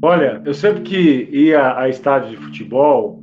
Olha, eu sempre que ia a estádio de futebol,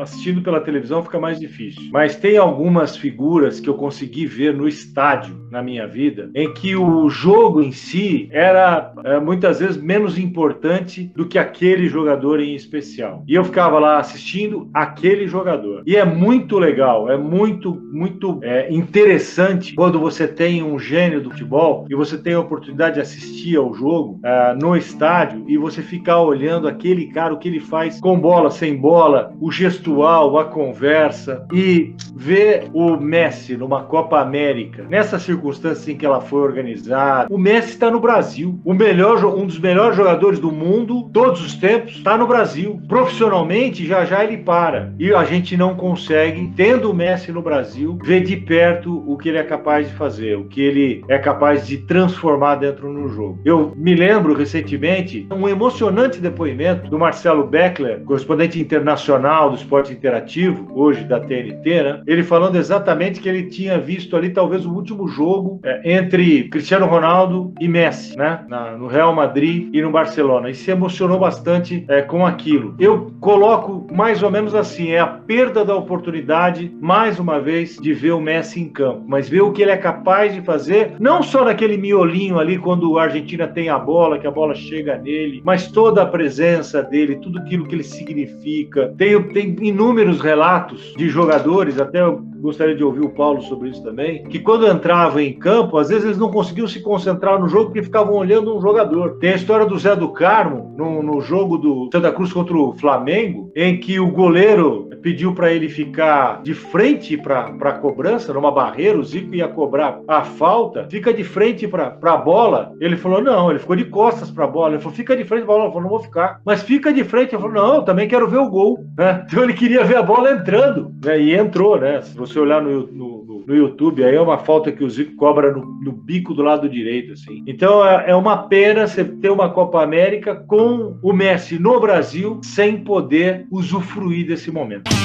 assistindo pela televisão fica mais difícil. Mas tem algumas figuras que eu consegui ver no estádio na minha vida, em que o jogo em si era é, muitas vezes menos importante do que aquele jogador em especial. E eu ficava lá assistindo aquele jogador. E é muito legal, é muito, muito é, interessante quando você tem um gênio do futebol e você tem a oportunidade de assistir ao jogo é, no estádio e você ficar olhando aquele cara, o que ele faz com bola, sem bola, o gesto gestual, a conversa e ver o Messi numa Copa América, nessa circunstância em que ela foi organizada. O Messi está no Brasil, o melhor, um dos melhores jogadores do mundo, todos os tempos, está no Brasil. Profissionalmente, já já ele para. E a gente não consegue, tendo o Messi no Brasil, ver de perto o que ele é capaz de fazer, o que ele é capaz de transformar dentro do jogo. Eu me lembro recentemente um emocionante depoimento do Marcelo Beckler, correspondente internacional do esporte interativo, hoje da TNT, né? Ele falando exatamente que ele tinha visto ali talvez o último jogo é, entre Cristiano Ronaldo e Messi, né? Na, no Real Madrid e no Barcelona. E se emocionou bastante é, com aquilo. Eu coloco mais ou menos assim: é a perda da oportunidade, mais uma vez, de ver o Messi em campo, mas ver o que ele é capaz de fazer, não só naquele miolinho ali, quando a Argentina tem a bola, que a bola chega nele, mas toda a presença dele, tudo aquilo que ele significa. Tem, tem inúmeros relatos de jogadores, até eu gostaria de ouvir o Paulo sobre isso também, que quando entravam em campo, às vezes eles não conseguiam se concentrar no jogo porque ficavam olhando um jogador. Tem a história do Zé do Carmo, no, no jogo do Santa Cruz contra o Flamengo, em que o goleiro pediu para ele ficar de frente para a cobrança, numa barreira, o Zico ia cobrar a falta, fica de frente para a bola. Ele falou: não, ele ficou de costas para a bola. Ele falou: fica de frente para a bola. Falou: não vou ficar. Mas fica de frente. Ele falou: não, eu também quero ver o gol. Né? Então ele queria ver a bola entrando. Né? E entrou, né? Se você olhar no, no, no YouTube, aí é uma falta que o Zico cobra no, no bico do lado direito. assim. Então é, é uma pena você ter uma Copa América com o Messi no Brasil sem poder usufruir desse momento.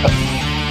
Yeah.